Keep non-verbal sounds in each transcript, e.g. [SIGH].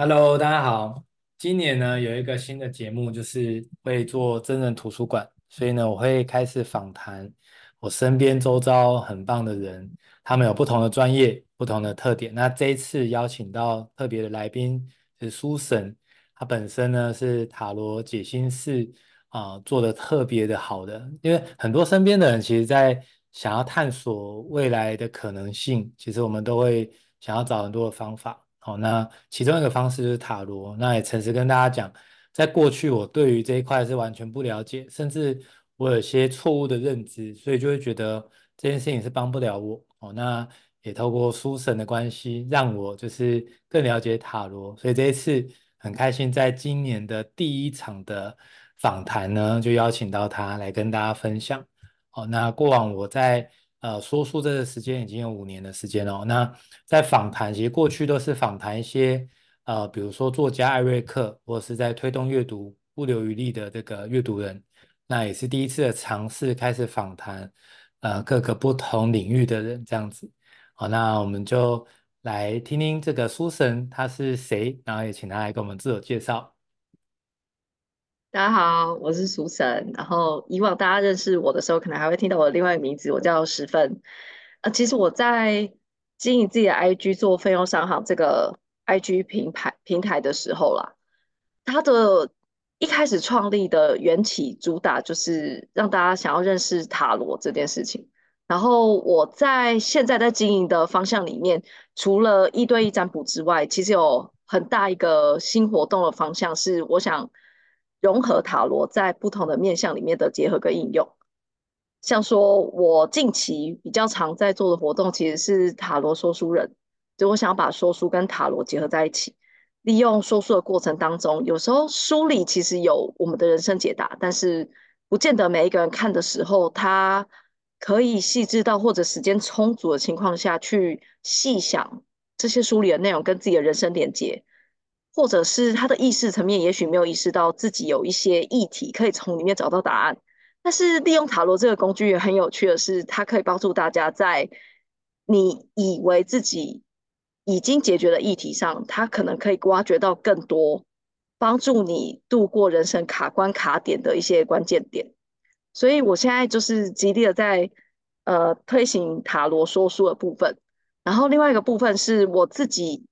Hello，大家好。今年呢，有一个新的节目，就是会做真人图书馆，所以呢，我会开始访谈我身边周遭很棒的人，他们有不同的专业、不同的特点。那这一次邀请到特别的来宾是苏神，他本身呢是塔罗解心师啊，做的特别的好的。因为很多身边的人，其实在想要探索未来的可能性，其实我们都会想要找很多的方法。好，那其中一个方式就是塔罗。那也诚实跟大家讲，在过去我对于这一块是完全不了解，甚至我有些错误的认知，所以就会觉得这件事情是帮不了我。哦，那也透过书神的关系，让我就是更了解塔罗。所以这一次很开心，在今年的第一场的访谈呢，就邀请到他来跟大家分享。哦，那过往我在。呃，说书这个时间已经有五年的时间了。那在访谈，其实过去都是访谈一些呃，比如说作家艾瑞克，或是在推动阅读不留余力的这个阅读人。那也是第一次的尝试，开始访谈呃各个不同领域的人这样子。好，那我们就来听听这个书神他是谁，然后也请他来给我们自我介绍。大家好，我是苏神。然后以往大家认识我的时候，可能还会听到我的另外一个名字，我叫十分。呃，其实我在经营自己的 IG 做费用商行这个 IG 平台平台的时候啦，它的一开始创立的缘起主打就是让大家想要认识塔罗这件事情。然后我在现在在经营的方向里面，除了一对一占卜之外，其实有很大一个新活动的方向是我想。融合塔罗在不同的面向里面的结合跟应用，像说我近期比较常在做的活动，其实是塔罗说书人，就我想把说书跟塔罗结合在一起，利用说书的过程当中，有时候书里其实有我们的人生解答，但是不见得每一个人看的时候，他可以细致到或者时间充足的情况下去细想这些书里的内容跟自己的人生连接。或者是他的意识层面，也许没有意识到自己有一些议题可以从里面找到答案。但是利用塔罗这个工具也很有趣的是，它可以帮助大家在你以为自己已经解决的议题上，它可能可以挖掘到更多帮助你度过人生卡关卡点的一些关键点。所以我现在就是极力的在呃推行塔罗说书的部分，然后另外一个部分是我自己。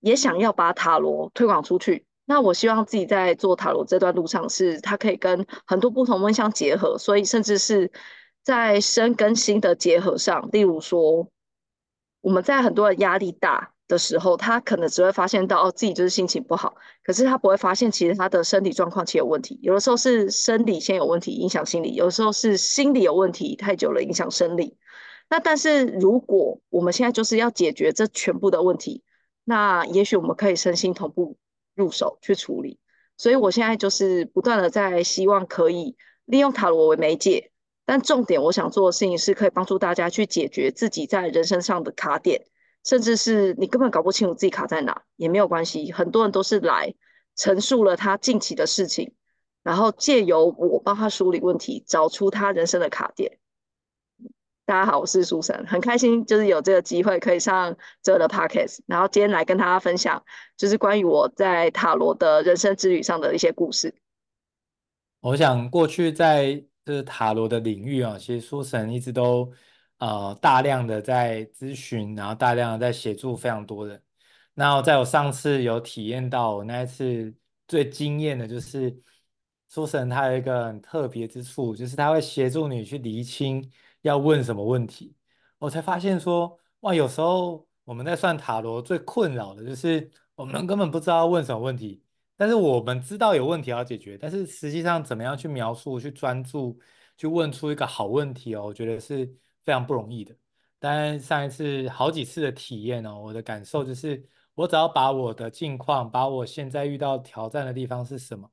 也想要把塔罗推广出去，那我希望自己在做塔罗这段路上，是它可以跟很多不同面向结合，所以甚至是在身跟心的结合上，例如说，我们在很多人压力大的时候，他可能只会发现到哦自己就是心情不好，可是他不会发现其实他的身体状况其实有问题，有的时候是生理先有问题影响心理，有的时候是心理有问题太久了影响生理，那但是如果我们现在就是要解决这全部的问题。那也许我们可以身心同步入手去处理，所以我现在就是不断的在希望可以利用塔罗为媒介，但重点我想做的事情是可以帮助大家去解决自己在人生上的卡点，甚至是你根本搞不清楚自己卡在哪也没有关系，很多人都是来陈述了他近期的事情，然后借由我帮他梳理问题，找出他人生的卡点。大家好，我是苏神，很开心就是有这个机会可以上这的 podcast，然后今天来跟大家分享，就是关于我在塔罗的人生之旅上的一些故事。我想过去在这塔罗的领域啊，其实苏神一直都呃大量的在咨询，然后大量的在协助非常多人。那在我上次有体验到，我那一次最惊艳的就是苏神他有一个很特别之处，就是他会协助你去厘清。要问什么问题，我才发现说，哇，有时候我们在算塔罗最困扰的就是我们根本不知道问什么问题，但是我们知道有问题要解决，但是实际上怎么样去描述、去专注、去问出一个好问题哦，我觉得是非常不容易的。但上一次好几次的体验哦，我的感受就是，我只要把我的近况、把我现在遇到挑战的地方是什么，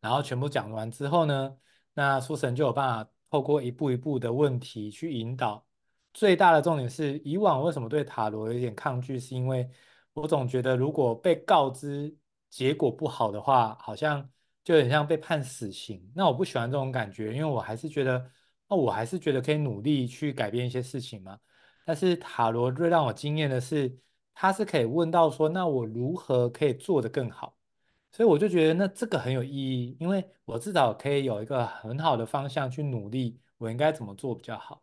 然后全部讲完之后呢，那苏神就有办法。透过一步一步的问题去引导，最大的重点是，以往为什么对塔罗有点抗拒，是因为我总觉得如果被告知结果不好的话，好像就很像被判死刑。那我不喜欢这种感觉，因为我还是觉得，那我还是觉得可以努力去改变一些事情嘛。但是塔罗最让我惊艳的是，他是可以问到说，那我如何可以做得更好？所以我就觉得那这个很有意义，因为我至少可以有一个很好的方向去努力，我应该怎么做比较好。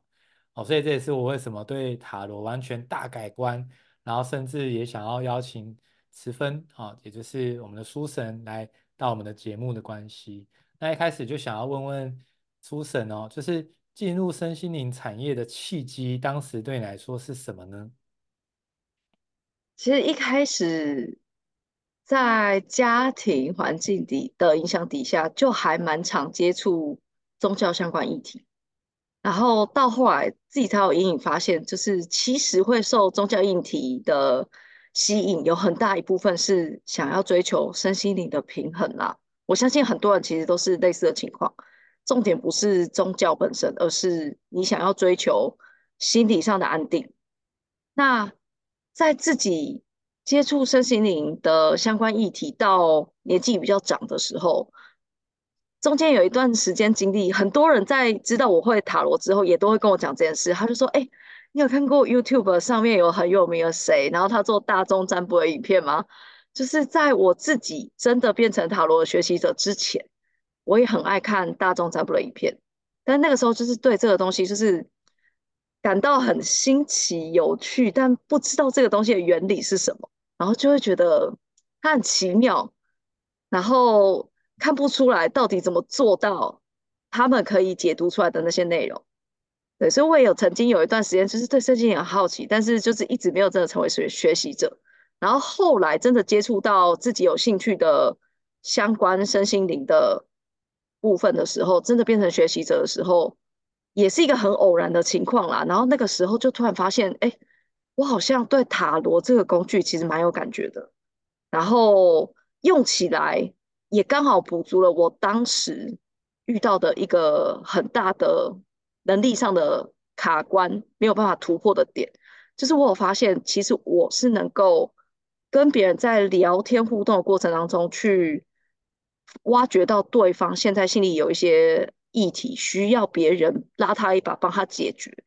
哦，所以这也是我为什么对塔罗完全大改观，然后甚至也想要邀请慈芬啊，也就是我们的书神来到我们的节目的关系。那一开始就想要问问书神哦，就是进入身心灵产业的契机，当时对你来说是什么呢？其实一开始在家庭环境底的影响底下，就还蛮常接触宗教相关议题。然后到后来自己才有隐隐发现，就是其实会受宗教议题的吸引，有很大一部分是想要追求身心灵的平衡啦。我相信很多人其实都是类似的情况。重点不是宗教本身，而是你想要追求心理上的安定。那在自己接触身心灵的相关议题到年纪比较长的时候。中间有一段时间经历，很多人在知道我会塔罗之后，也都会跟我讲这件事。他就说：“哎、你有看过 YouTube 上面有很有名的谁，然后他做大众占卜的影片吗？”就是在我自己真的变成塔罗的学习者之前，我也很爱看大众占卜的影片。但那个时候就是对这个东西就是感到很新奇有趣，但不知道这个东西的原理是什么，然后就会觉得它很奇妙，然后。看不出来到底怎么做到，他们可以解读出来的那些内容，对，所以我也有曾经有一段时间就是对身心灵很好奇，但是就是一直没有真的成为学学习者。然后后来真的接触到自己有兴趣的相关身心灵的部分的时候，真的变成学习者的时候，也是一个很偶然的情况啦。然后那个时候就突然发现，哎，我好像对塔罗这个工具其实蛮有感觉的，然后用起来。也刚好补足了我当时遇到的一个很大的能力上的卡关，没有办法突破的点，就是我有发现，其实我是能够跟别人在聊天互动的过程当中，去挖掘到对方现在心里有一些议题，需要别人拉他一把，帮他解决。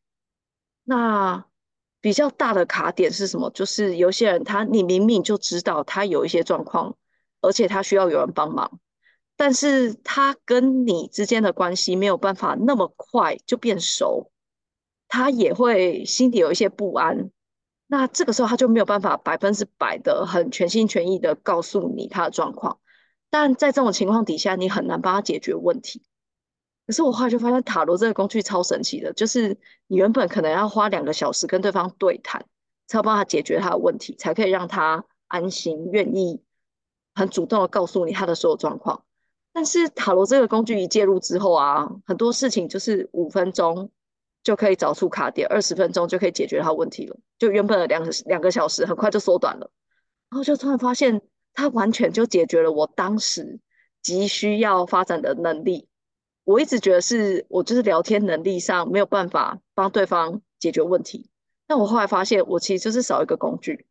那比较大的卡点是什么？就是有些人他，你明明就知道他有一些状况。而且他需要有人帮忙，但是他跟你之间的关系没有办法那么快就变熟，他也会心里有一些不安。那这个时候他就没有办法百分之百的很全心全意的告诉你他的状况。但在这种情况底下，你很难帮他解决问题。可是我后来就发现塔罗这个工具超神奇的，就是你原本可能要花两个小时跟对方对谈，才帮他解决他的问题，才可以让他安心愿意。很主动的告诉你他的所有状况，但是塔罗这个工具一介入之后啊，很多事情就是五分钟就可以找出卡点，二十分钟就可以解决他问题了，就原本的两个两个小时很快就缩短了，然后就突然发现他完全就解决了我当时急需要发展的能力。我一直觉得是我就是聊天能力上没有办法帮对方解决问题，但我后来发现我其实就是少一个工具。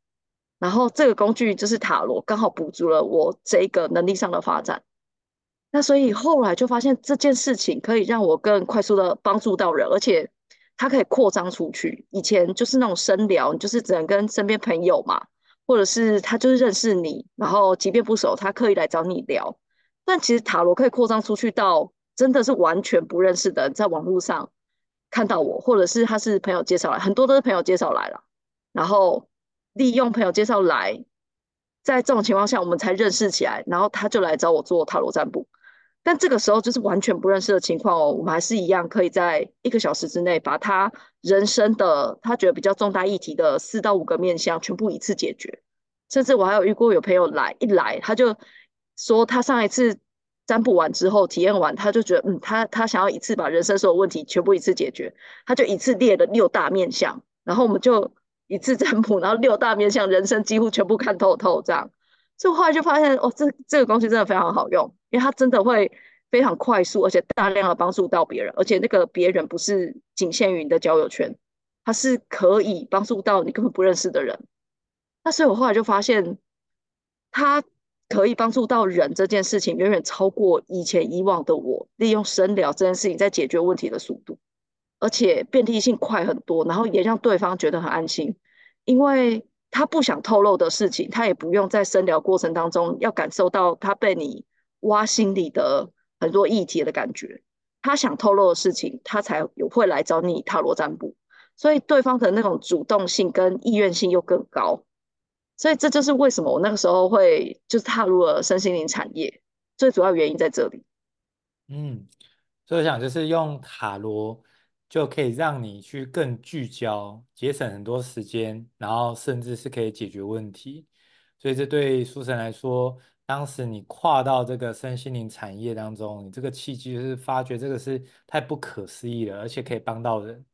然后这个工具就是塔罗，刚好补足了我这一个能力上的发展。那所以后来就发现这件事情可以让我更快速的帮助到人，而且它可以扩张出去。以前就是那种深聊，你就是只能跟身边朋友嘛，或者是他就是认识你，然后即便不熟，他刻意来找你聊。但其实塔罗可以扩张出去到真的是完全不认识的人，在网络上看到我，或者是他是朋友介绍来，很多都是朋友介绍来了，然后。利用朋友介绍来，在这种情况下，我们才认识起来，然后他就来找我做塔罗占卜。但这个时候就是完全不认识的情况哦，我们还是一样可以在一个小时之内把他人生的他觉得比较重大议题的四到五个面向全部一次解决。甚至我还有遇过有朋友来，一来他就说他上一次占卜完之后体验完，他就觉得嗯，他他想要一次把人生所有问题全部一次解决，他就一次列了六大面相，然后我们就。一次占卜，然后六大面相人生几乎全部看透透，这样，所以后来就发现，哦，这这个东西真的非常好用，因为它真的会非常快速，而且大量的帮助到别人，而且那个别人不是仅限于你的交友圈，它是可以帮助到你根本不认识的人。那所以我后来就发现，它可以帮助到人这件事情，远远超过以前以往的我利用深聊这件事情在解决问题的速度。而且便利性快很多，然后也让对方觉得很安心，因为他不想透露的事情，他也不用在深聊过程当中要感受到他被你挖心里的很多议题的感觉。他想透露的事情，他才有会来找你塔罗占卜。所以对方的那种主动性跟意愿性又更高。所以这就是为什么我那个时候会就是踏入了身心灵产业，最主要原因在这里。嗯，所以我想就是用塔罗就可以让你去更聚焦，节省很多时间，然后甚至是可以解决问题。所以这对书神来说，当时你跨到这个身心灵产业当中，你这个契机就是发觉这个是太不可思议了，而且可以帮到人。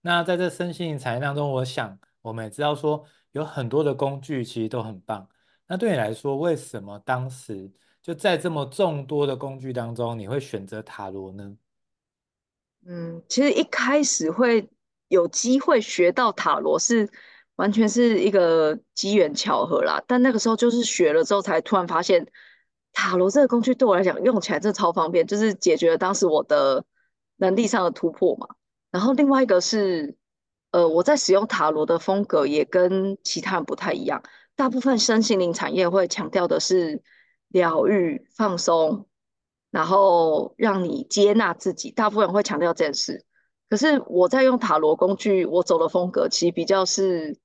那在这身心灵产业当中，我想我们也知道说。有很多的工具其实都很棒。那对你来说，为什么当时就在这么众多的工具当中，你会选择塔罗呢？嗯，其实一开始会有机会学到塔罗，是完全是一个机缘巧合啦。但那个时候就是学了之后，才突然发现塔罗这个工具对我来讲用起来真的超方便，就是解决了当时我的能力上的突破嘛。然后另外一个是。呃，我在使用塔罗的风格也跟其他人不太一样。大部分身心灵产业会强调的是疗愈、放松，然后让你接纳自己。大部分人会强调这件事。可是我在用塔罗工具，我走的风格其实比较是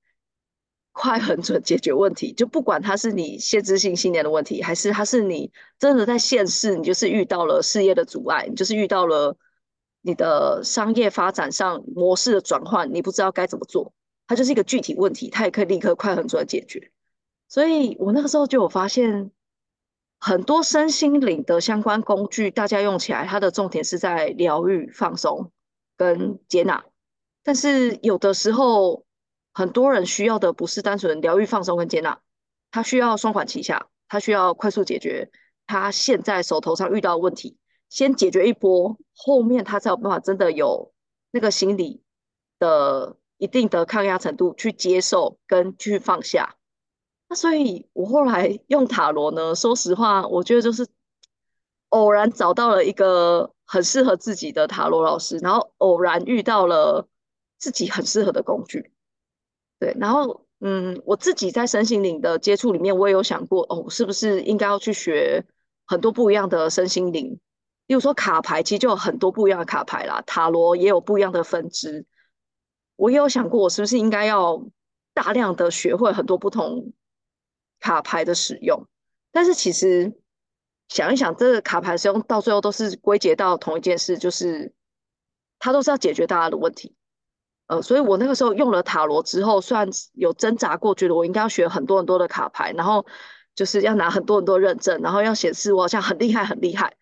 快、狠、准解决问题。就不管它是你限制性信念的问题，还是它是你真的在现世，你就是遇到了事业的阻碍，你就是遇到了。你的商业发展上模式的转换，你不知道该怎么做，它就是一个具体问题，它也可以立刻快很准的解决。所以我那个时候就有发现，很多身心灵的相关工具，大家用起来，它的重点是在疗愈、放松跟接纳。但是有的时候，很多人需要的不是单纯疗愈、放松跟接纳，他需要双管齐下，他需要快速解决他现在手头上遇到的问题。先解决一波，后面他才有办法真的有那个心理的一定的抗压程度去接受跟去放下。那所以我后来用塔罗呢，说实话，我觉得就是偶然找到了一个很适合自己的塔罗老师，然后偶然遇到了自己很适合的工具。对，然后嗯，我自己在身心灵的接触里面，我也有想过，哦，是不是应该要去学很多不一样的身心灵？例如说卡牌，其实就有很多不一样的卡牌啦。塔罗也有不一样的分支。我也有想过，我是不是应该要大量的学会很多不同卡牌的使用？但是其实想一想，这个卡牌使用到最后都是归结到同一件事，就是它都是要解决大家的问题。呃，所以我那个时候用了塔罗之后，虽然有挣扎过，觉得我应该要学很多很多的卡牌，然后就是要拿很多很多认证，然后要显示我好像很厉害很厉害。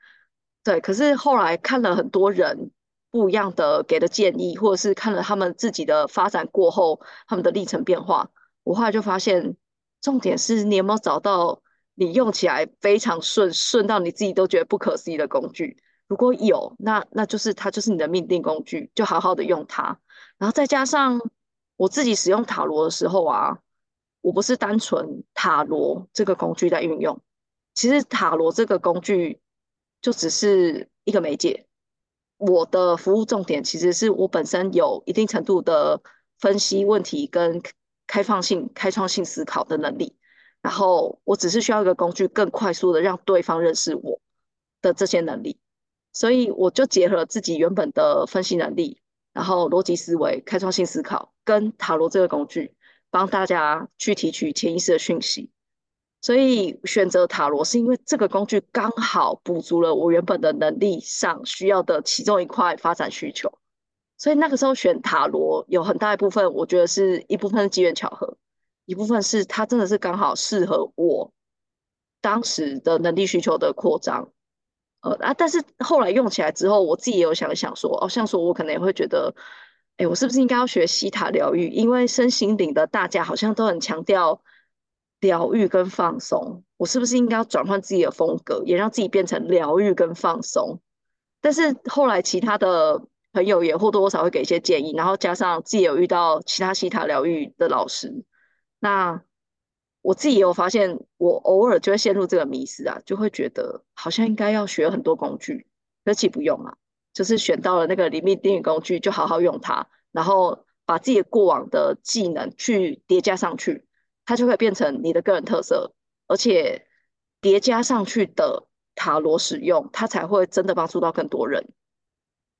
对，可是后来看了很多人不一样的给的建议，或者是看了他们自己的发展过后，他们的历程变化，我后来就发现，重点是你有没有找到你用起来非常顺，顺到你自己都觉得不可思议的工具。如果有，那那就是它就是你的命定工具，就好好的用它。然后再加上我自己使用塔罗的时候啊，我不是单纯塔罗这个工具在运用，其实塔罗这个工具。就只是一个媒介，我的服务重点其实是我本身有一定程度的分析问题跟开放性、开创性思考的能力，然后我只是需要一个工具，更快速的让对方认识我的这些能力，所以我就结合自己原本的分析能力，然后逻辑思维、开创性思考跟塔罗这个工具，帮大家去提取潜意识的讯息。所以选择塔罗是因为这个工具刚好补足了我原本的能力上需要的其中一块发展需求，所以那个时候选塔罗有很大一部分，我觉得是一部分是机缘巧合，一部分是它真的是刚好适合我当时的能力需求的扩张。呃啊，但是后来用起来之后，我自己也有想一想说，哦，像说我可能也会觉得，哎，我是不是应该要学西塔疗愈？因为身心灵的大家好像都很强调。疗愈跟放松，我是不是应该要转换自己的风格，也让自己变成疗愈跟放松？但是后来其他的朋友也或多或少会给一些建议，然后加上自己有遇到其他西塔疗愈的老师，那我自己也有发现，我偶尔就会陷入这个迷思啊，就会觉得好像应该要学很多工具，何其不用啊！就是选到了那个灵命定语工具，就好好用它，然后把自己的过往的技能去叠加上去。它就会变成你的个人特色，而且叠加上去的塔罗使用，它才会真的帮助到更多人。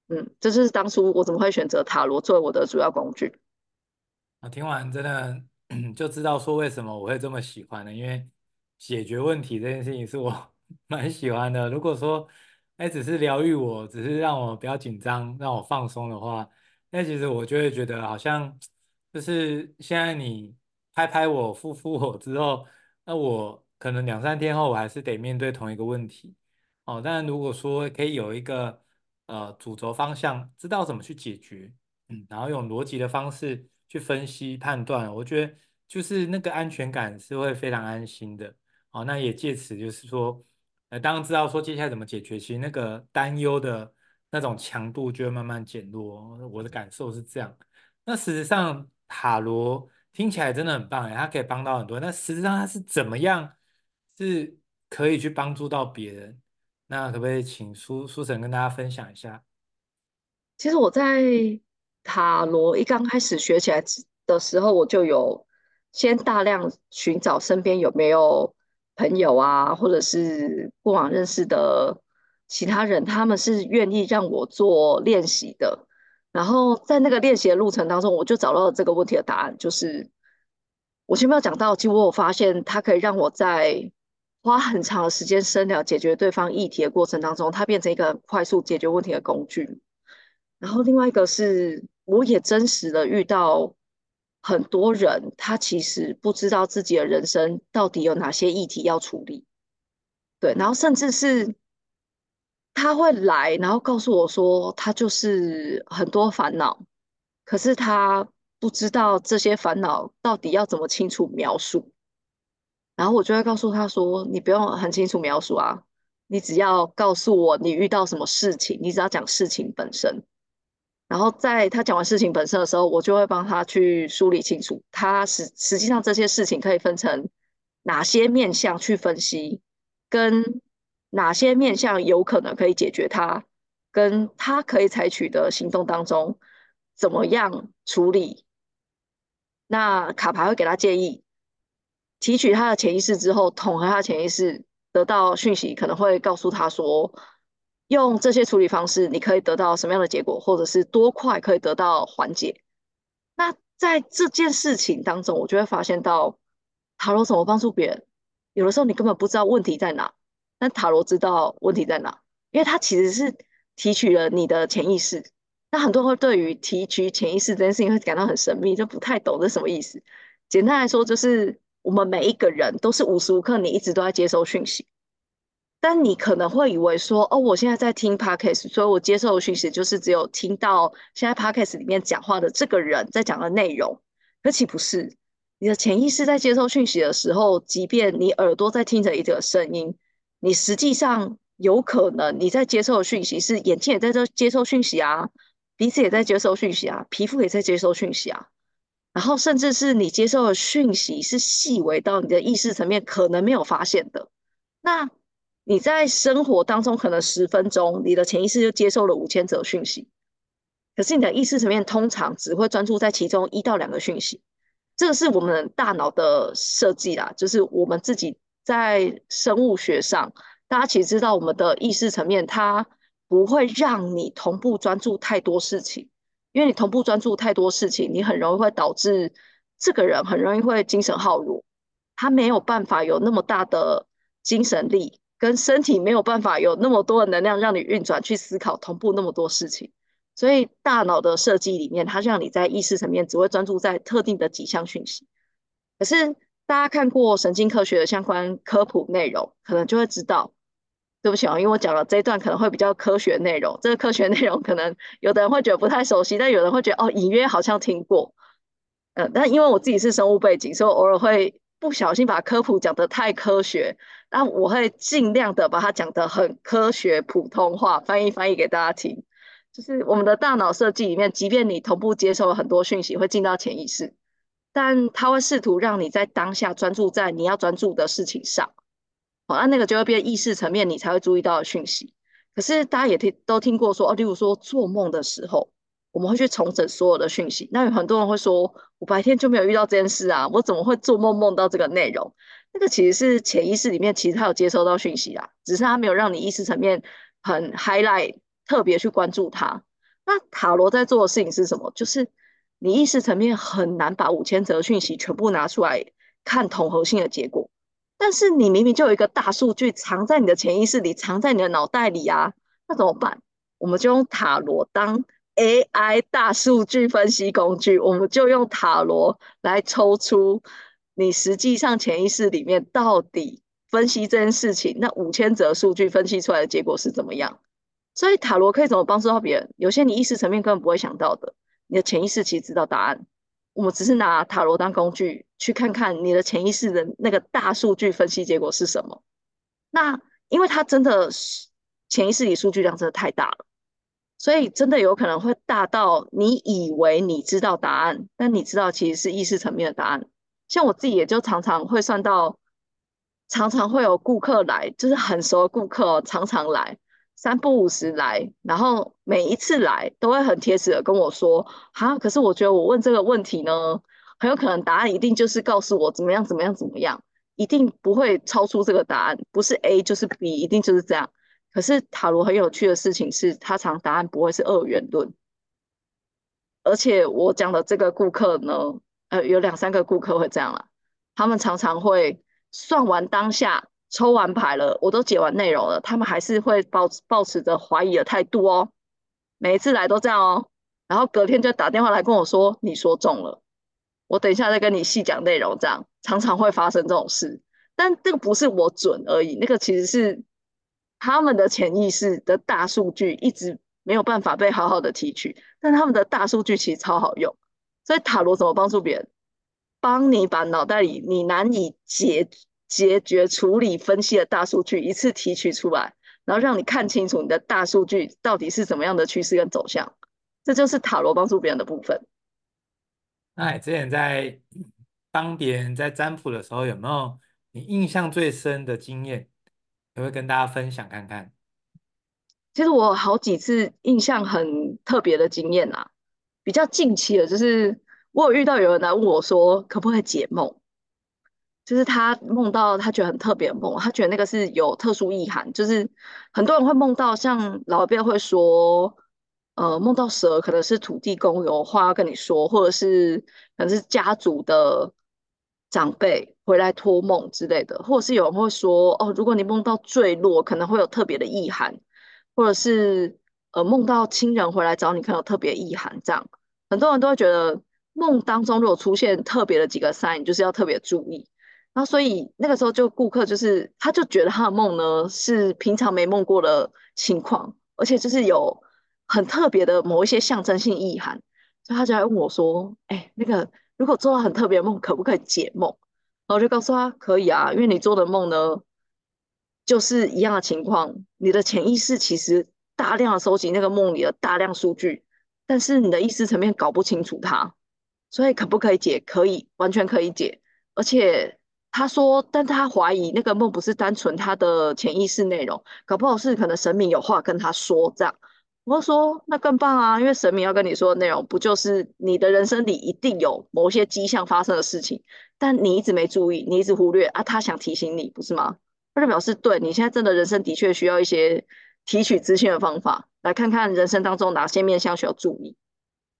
嗯，这就是当初我怎么会选择塔罗作为我的主要工具。我听完真的 [CLEARS THROAT] 就知道说为什么我会这么喜欢了，因为解决问题这件事情是我 [LAUGHS] 蛮喜欢的。如果说哎只是疗愈我，只是让我不要紧张，让我放松的话，那其实我就会觉得好像就是现在你拍拍我、敷敷我之后，那我可能两三天后我还是得面对同一个问题。哦，但如果说可以有一个呃主轴方向，知道怎么去解决，嗯，然后用逻辑的方式。去分析判断，我觉得就是那个安全感是会非常安心的。哦，那也借此就是说，呃，当知道说接下来怎么解决，其实那个担忧的那种强度就会慢慢减弱。我的感受是这样。那事实上，塔罗听起来真的很棒哎，它可以帮到很多。那实际上它是怎么样是可以去帮助到别人？那可不可以请苏苏神跟大家分享一下？其实我在。塔罗一刚开始学起来的时候，我就有先大量寻找身边有没有朋友啊，或者是过往认识的其他人，他们是愿意让我做练习的。然后在那个练习的路程当中，我就找到了这个问题的答案，就是我前面有讲到，其实我有发现它可以让我在花很长的时间深聊解决对方议题的过程当中，它变成一个快速解决问题的工具。然后另外一个是。我也真实的遇到很多人，他其实不知道自己的人生到底有哪些议题要处理，对，然后甚至是他会来，然后告诉我说，他就是很多烦恼，可是他不知道这些烦恼到底要怎么清楚描述，然后我就会告诉他说，你不用很清楚描述啊，你只要告诉我你遇到什么事情，你只要讲事情本身。然后在他讲完事情本身的时候，我就会帮他去梳理清楚，他实实际上这些事情可以分成哪些面向去分析，跟哪些面向有可能可以解决他，跟他可以采取的行动当中怎么样处理。那卡牌会给他建议，提取他的潜意识之后，统合他的潜意识，得到讯息，可能会告诉他说。用这些处理方式，你可以得到什么样的结果，或者是多快可以得到缓解？那在这件事情当中，我就会发现到塔罗怎么帮助别人。有的时候你根本不知道问题在哪，那塔罗知道问题在哪，因为它其实是提取了你的潜意识。那很多人会对于提取潜意识这件事情会感到很神秘，就不太懂这什么意思。简单来说，就是我们每一个人都是无时无刻你一直都在接收讯息。但你可能会以为说，哦，我现在在听 podcast，所以我接受的讯息就是只有听到现在 podcast 里面讲话的这个人在讲的内容。可岂不是？你的潜意识在接收讯息的时候，即便你耳朵在听着一个声音，你实际上有可能你在接受的讯息是眼睛也在这接受讯息啊，鼻子也在接受讯息啊，皮肤也在接受讯息啊，然后甚至是你接受的讯息是细微到你的意识层面可能没有发现的，那。你在生活当中可能十分钟，你的潜意识就接受了五千则讯息，可是你的意识层面通常只会专注在其中一到两个讯息。这个是我们大脑的设计啦，就是我们自己在生物学上，大家其实知道我们的意识层面它不会让你同步专注太多事情，因为你同步专注太多事情，你很容易会导致这个人很容易会精神耗弱，他没有办法有那么大的精神力。跟身体没有办法有那么多的能量让你运转去思考同步那么多事情，所以大脑的设计里面，它让你在意识层面只会专注在特定的几项讯息。可是大家看过神经科学的相关科普内容，可能就会知道，对不起啊，因为我讲了这一段可能会比较科学内容，这个科学内容可能有的人会觉得不太熟悉，但有人会觉得哦，隐约好像听过。嗯，但因为我自己是生物背景，所以我偶尔会不小心把科普讲得太科学。那我会尽量的把它讲得很科学普通话，翻译翻译给大家听。就是我们的大脑设计里面，即便你同步接受了很多讯息，会进到潜意识，但它会试图让你在当下专注在你要专注的事情上。好，那那个就会变意识层面，你才会注意到的讯息。可是大家也听都听过说，哦，例如说做梦的时候，我们会去重整所有的讯息。那有很多人会说，我白天就没有遇到这件事啊，我怎么会做梦梦到这个内容？那个其实是潜意识里面，其实他有接收到讯息啊，只是他没有让你意识层面很 highlight，特别去关注它。那塔罗在做的事情是什么？就是你意识层面很难把五千则讯息全部拿出来看统合性的结果，但是你明明就有一个大数据藏在你的潜意识里，藏在你的脑袋里啊，那怎么办？我们就用塔罗当。AI 大数据分析工具，我们就用塔罗来抽出你实际上潜意识里面到底分析这件事情，那五千则数据分析出来的结果是怎么样？所以塔罗可以怎么帮助到别人？有些你意识层面根本不会想到的，你的潜意识其实知道答案。我们只是拿塔罗当工具，去看看你的潜意识的那个大数据分析结果是什么。那因为它真的是潜意识里数据量真的太大了。所以真的有可能会大到你以为你知道答案，但你知道其实是意识层面的答案。像我自己也就常常会算到，常常会有顾客来，就是很熟的顾客，常常来，三不五时来，然后每一次来都会很贴实的跟我说，哈，可是我觉得我问这个问题呢，很有可能答案一定就是告诉我怎么样怎么样怎么样，一定不会超出这个答案，不是 A 就是 B，一定就是这样。可是塔罗很有趣的事情是，它常答案不会是二元论，而且我讲的这个顾客呢，呃，有两三个顾客会这样啦，他们常常会算完当下，抽完牌了，我都解完内容了，他们还是会抱保持着怀疑的态度哦，每一次来都这样哦，然后隔天就打电话来跟我说，你说中了，我等一下再跟你细讲内容，这样常常会发生这种事，但这个不是我准而已，那个其实是。他们的潜意识的大数据一直没有办法被好好的提取，但他们的大数据其实超好用。所以塔罗怎么帮助别人？帮你把脑袋里你难以解解决、处理、分析的大数据一次提取出来，然后让你看清楚你的大数据到底是怎么样的趋势跟走向。这就是塔罗帮助别人的部分。那你之前在帮别人在占卜的时候，有没有你印象最深的经验？也会跟大家分享看看。其实我好几次印象很特别的经验啊，比较近期的，就是我有遇到有人来问我说，可不可以解梦？就是他梦到他觉得很特别的梦，他觉得那个是有特殊意涵，就是很多人会梦到，像老一辈会说，呃，梦到蛇可能是土地公有话要跟你说，或者是可能是家族的。长辈回来托梦之类的，或者是有人会说哦，如果你梦到坠落，可能会有特别的意涵，或者是呃梦到亲人回来找你，可能有特别意涵。这样很多人都会觉得梦当中如果出现特别的几个 sign，就是要特别注意。然后所以那个时候就顾客就是他就觉得他的梦呢是平常没梦过的情况，而且就是有很特别的某一些象征性意涵，所以他就来问我说：“哎，那个。”如果做了很特别的梦，可不可以解梦？然后我就告诉他可以啊，因为你做的梦呢，就是一样的情况。你的潜意识其实大量的收集那个梦里的大量数据，但是你的意识层面搞不清楚它，所以可不可以解？可以，完全可以解。而且他说，但他怀疑那个梦不是单纯他的潜意识内容，搞不好是可能神明有话跟他说这样。我说那更棒啊，因为神明要跟你说的内容，不就是你的人生里一定有某些迹象发生的事情，但你一直没注意，你一直忽略啊，他想提醒你，不是吗？他就表示对你现在真的人生的确需要一些提取资讯的方法，来看看人生当中哪些面向需要注意。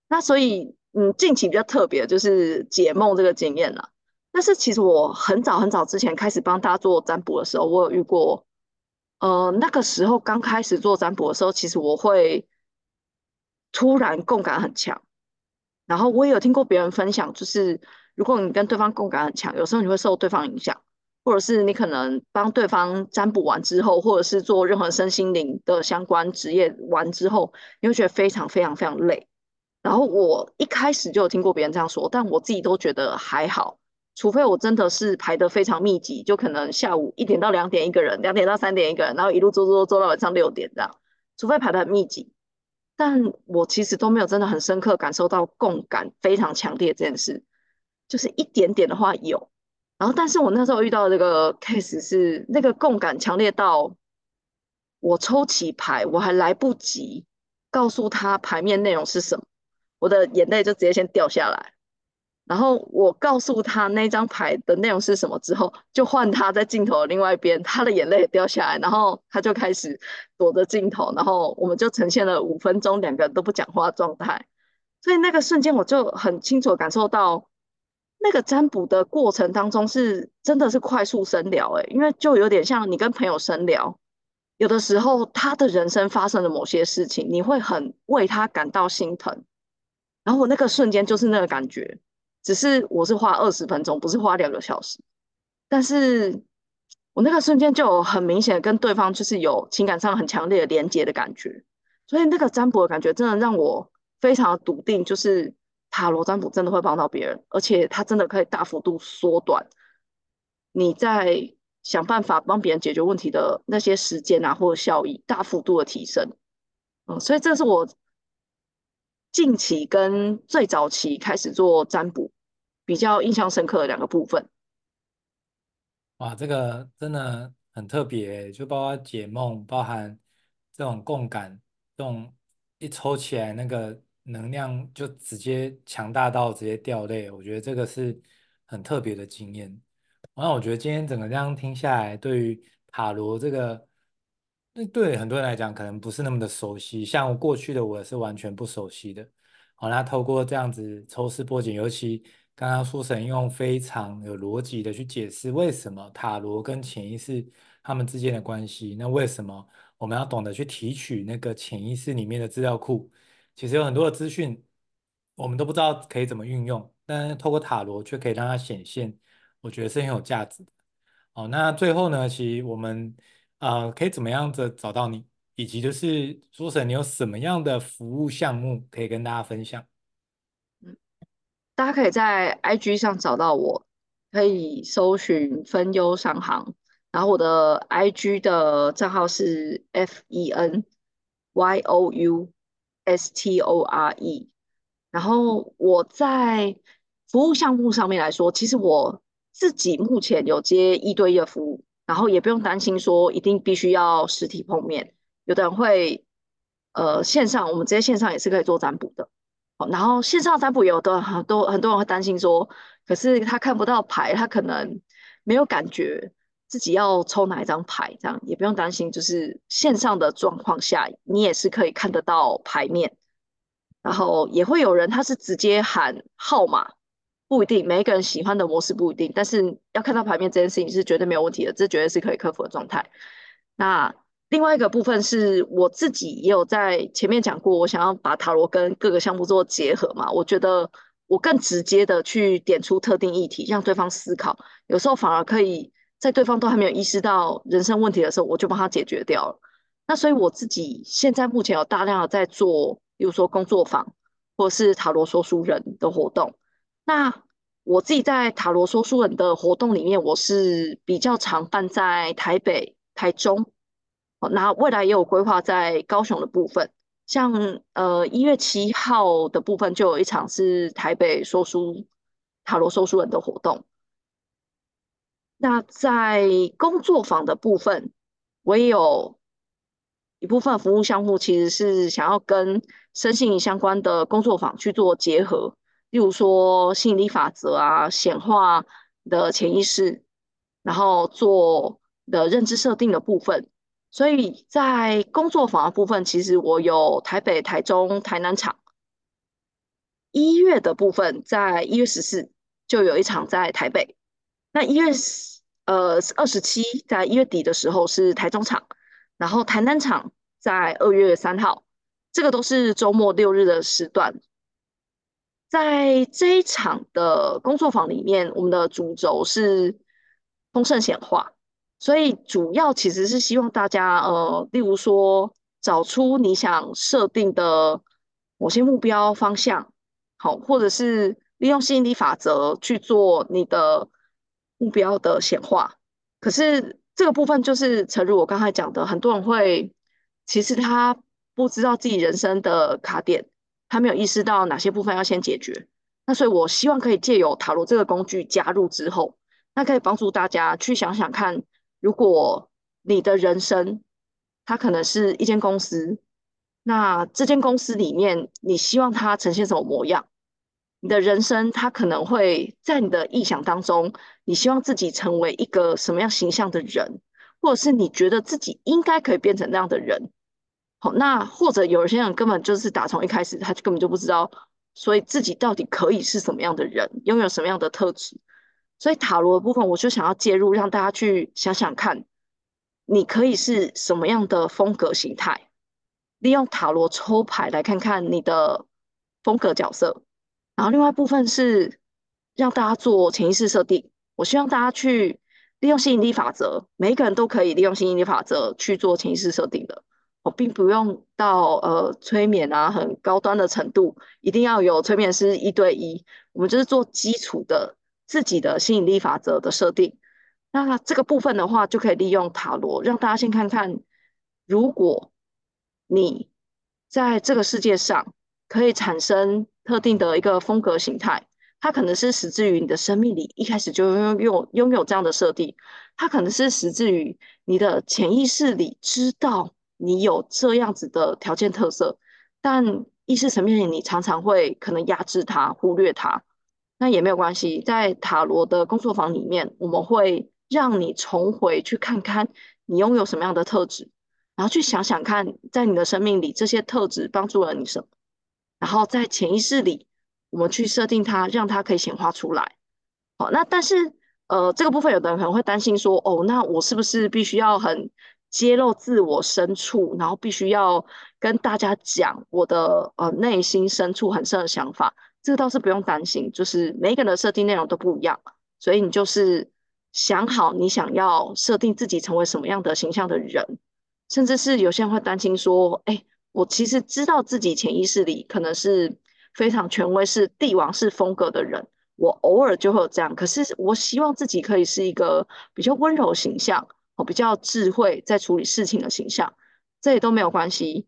那所以，嗯，近期比较特别就是解梦这个经验啦。但是其实我很早很早之前开始帮大家做占卜的时候，我有遇过。呃，那个时候刚开始做占卜的时候，其实我会突然共感很强。然后我也有听过别人分享，就是如果你跟对方共感很强，有时候你会受对方影响，或者是你可能帮对方占卜完之后，或者是做任何身心灵的相关职业完之后，你会觉得非常非常非常累。然后我一开始就有听过别人这样说，但我自己都觉得还好。除非我真的是排得非常密集，就可能下午一点到两点一个人，两点到三点一个人，然后一路做做做到晚上六点这样。除非排得很密集，但我其实都没有真的很深刻感受到共感非常强烈这件事，就是一点点的话有。然后，但是我那时候遇到这个 case 是那个共感强烈到我抽起牌，我还来不及告诉他牌面内容是什么，我的眼泪就直接先掉下来。然后我告诉他那张牌的内容是什么之后，就换他在镜头的另外一边，他的眼泪也掉下来，然后他就开始躲着镜头，然后我们就呈现了五分钟两个人都不讲话的状态。所以那个瞬间我就很清楚感受到，那个占卜的过程当中是真的是快速深聊诶，因为就有点像你跟朋友深聊，有的时候他的人生发生了某些事情，你会很为他感到心疼，然后我那个瞬间就是那个感觉。只是我是花二十分钟，不是花两个小时，但是我那个瞬间就很明显的跟对方就是有情感上很强烈的连接的感觉，所以那个占卜的感觉真的让我非常的笃定，就是塔罗占卜真的会帮到别人，而且它真的可以大幅度缩短你在想办法帮别人解决问题的那些时间啊，或者效益大幅度的提升。嗯，所以这是我近期跟最早期开始做占卜。比较印象深刻的两个部分，哇，这个真的很特别，就包括解梦，包含这种共感，这种一抽起来那个能量就直接强大到直接掉泪，我觉得这个是很特别的经验。那我觉得今天整个这样听下来，对于塔罗这个，那对很多人来讲可能不是那么的熟悉，像过去的我是完全不熟悉的。好，那透过这样子抽丝剥茧，尤其。刚刚苏神用非常有逻辑的去解释为什么塔罗跟潜意识他们之间的关系。那为什么我们要懂得去提取那个潜意识里面的资料库？其实有很多的资讯我们都不知道可以怎么运用，但是透过塔罗却可以让它显现，我觉得是很有价值的。好，那最后呢，其实我们呃可以怎么样子找到你，以及就是苏神你有什么样的服务项目可以跟大家分享？大家可以在 IG 上找到我，可以搜寻分忧商行，然后我的 IG 的账号是 F E N Y O U S T O R E。然后我在服务项目上面来说，其实我自己目前有接一对一的服务，然后也不用担心说一定必须要实体碰面，有的人会呃线上，我们直接线上也是可以做占卜的。然后线上占卜有的很多很多人会担心说，可是他看不到牌，他可能没有感觉自己要抽哪一张牌，这样也不用担心。就是线上的状况下，你也是可以看得到牌面。然后也会有人他是直接喊号码，不一定每一个人喜欢的模式不一定，但是要看到牌面这件事情是绝对没有问题的，这绝对是可以克服的状态。那。另外一个部分是我自己也有在前面讲过，我想要把塔罗跟各个项目做结合嘛。我觉得我更直接的去点出特定议题，让对方思考，有时候反而可以在对方都还没有意识到人生问题的时候，我就帮他解决掉了。那所以我自己现在目前有大量的在做，比如说工作坊或是塔罗说书人的活动。那我自己在塔罗说书人的活动里面，我是比较常办在台北、台中。那未来也有规划在高雄的部分，像呃一月七号的部分就有一场是台北说书塔罗说书人的活动。那在工作坊的部分，我也有一部分服务项目，其实是想要跟身心相关的工作坊去做结合，例如说吸引力法则啊、显化的潜意识，然后做的认知设定的部分。所以在工作坊的部分，其实我有台北、台中、台南场。一月的部分，在一月十四就有一场在台北。那一月呃二十七，在一月底的时候是台中场，然后台南场在二月三号，这个都是周末六日的时段。在这一场的工作坊里面，我们的主轴是丰盛显化。所以主要其实是希望大家，呃，例如说找出你想设定的某些目标方向，好，或者是利用吸引力法则去做你的目标的显化。可是这个部分就是诚如我刚才讲的，很多人会其实他不知道自己人生的卡点，他没有意识到哪些部分要先解决。那所以我希望可以借由塔罗这个工具加入之后，那可以帮助大家去想想看。如果你的人生，它可能是一间公司，那这间公司里面，你希望它呈现什么模样？你的人生，它可能会在你的臆想当中，你希望自己成为一个什么样形象的人，或者是你觉得自己应该可以变成那样的人。好，那或者有些人根本就是打从一开始，他就根本就不知道，所以自己到底可以是什么样的人，拥有什么样的特质。所以塔罗的部分，我就想要介入，让大家去想想看，你可以是什么样的风格形态。利用塔罗抽牌来看看你的风格角色，然后另外部分是让大家做潜意识设定。我希望大家去利用吸引力法则，每一个人都可以利用吸引力法则去做潜意识设定的。我并不用到呃催眠啊很高端的程度，一定要有催眠师一对一。我们就是做基础的自己的吸引力法则的设定。那这个部分的话，就可以利用塔罗让大家先看看，如果。你在这个世界上可以产生特定的一个风格形态，它可能是始自于你的生命里一开始就拥有拥有这样的设定，它可能是始自于你的潜意识里知道你有这样子的条件特色，但意识层面里你常常会可能压制它、忽略它，那也没有关系，在塔罗的工作坊里面，我们会让你重回去看看你拥有什么样的特质。然后去想想看，在你的生命里，这些特质帮助了你什么？然后在潜意识里，我们去设定它，让它可以显化出来。好，那但是呃，这个部分有的人可能会担心说，哦，那我是不是必须要很揭露自我深处，然后必须要跟大家讲我的呃内心深处很深的想法？这个倒是不用担心，就是每个人的设定内容都不一样，所以你就是想好你想要设定自己成为什么样的形象的人。甚至是有些人会担心说：“哎，我其实知道自己潜意识里可能是非常权威、是帝王式风格的人，我偶尔就会有这样。可是我希望自己可以是一个比较温柔形象，哦，比较智慧在处理事情的形象，这也都没有关系。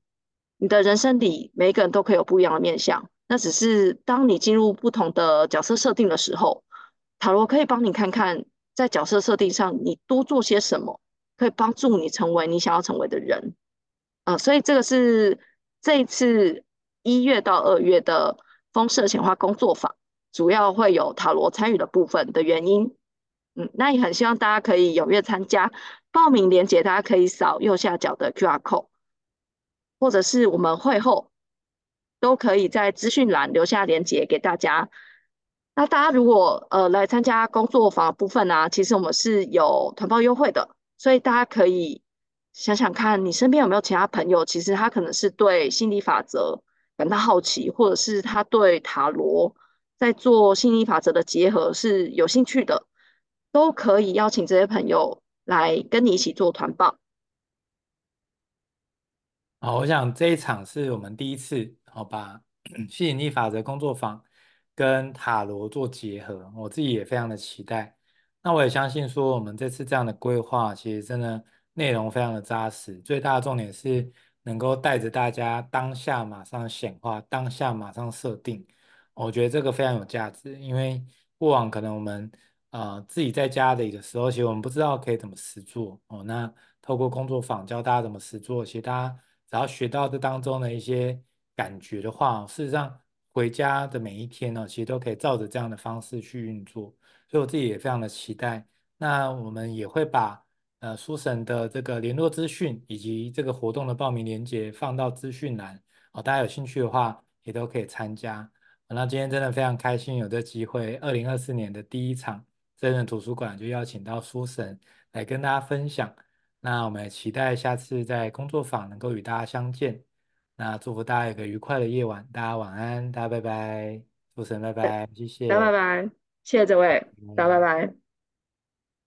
你的人生里每一个人都可以有不一样的面相，那只是当你进入不同的角色设定的时候，塔罗可以帮你看看在角色设定上你多做些什么。”可以帮助你成为你想要成为的人，呃，所以这个是这一次一月到二月的丰盛显化工作坊，主要会有塔罗参与的部分的原因。嗯，那也很希望大家可以踊跃参加，报名链接大家可以扫右下角的 QR code，或者是我们会后都可以在资讯栏留下链接给大家。那大家如果呃来参加工作坊部分呢，啊，其实我们是有团报优惠的。所以大家可以想想看，你身边有没有其他朋友，其实他可能是对心理法则感到好奇，或者是他对塔罗在做心理法则的结合是有兴趣的，都可以邀请这些朋友来跟你一起做团报。好，我想这一场是我们第一次，好把吸引力法则工作坊跟塔罗做结合，我自己也非常的期待。那我也相信说，我们这次这样的规划，其实真的内容非常的扎实。最大的重点是能够带着大家当下马上显化，当下马上设定。我觉得这个非常有价值，因为过往可能我们呃自己在家里的时候，其实我们不知道可以怎么实做哦。那透过工作坊教大家怎么实做，其实大家只要学到这当中的一些感觉的话，事实上回家的每一天呢，其实都可以照着这样的方式去运作。所以我自己也非常的期待。那我们也会把呃书神的这个联络资讯以及这个活动的报名链接放到资讯栏哦，大家有兴趣的话也都可以参加。那今天真的非常开心有这机会，二零二四年的第一场真人图书馆就邀请到书神来跟大家分享。那我们期待下次在工作坊能够与大家相见。那祝福大家有个愉快的夜晚，大家晚安，大家拜拜，书神拜拜，谢谢，大家拜拜。谢谢这位，大家拜拜。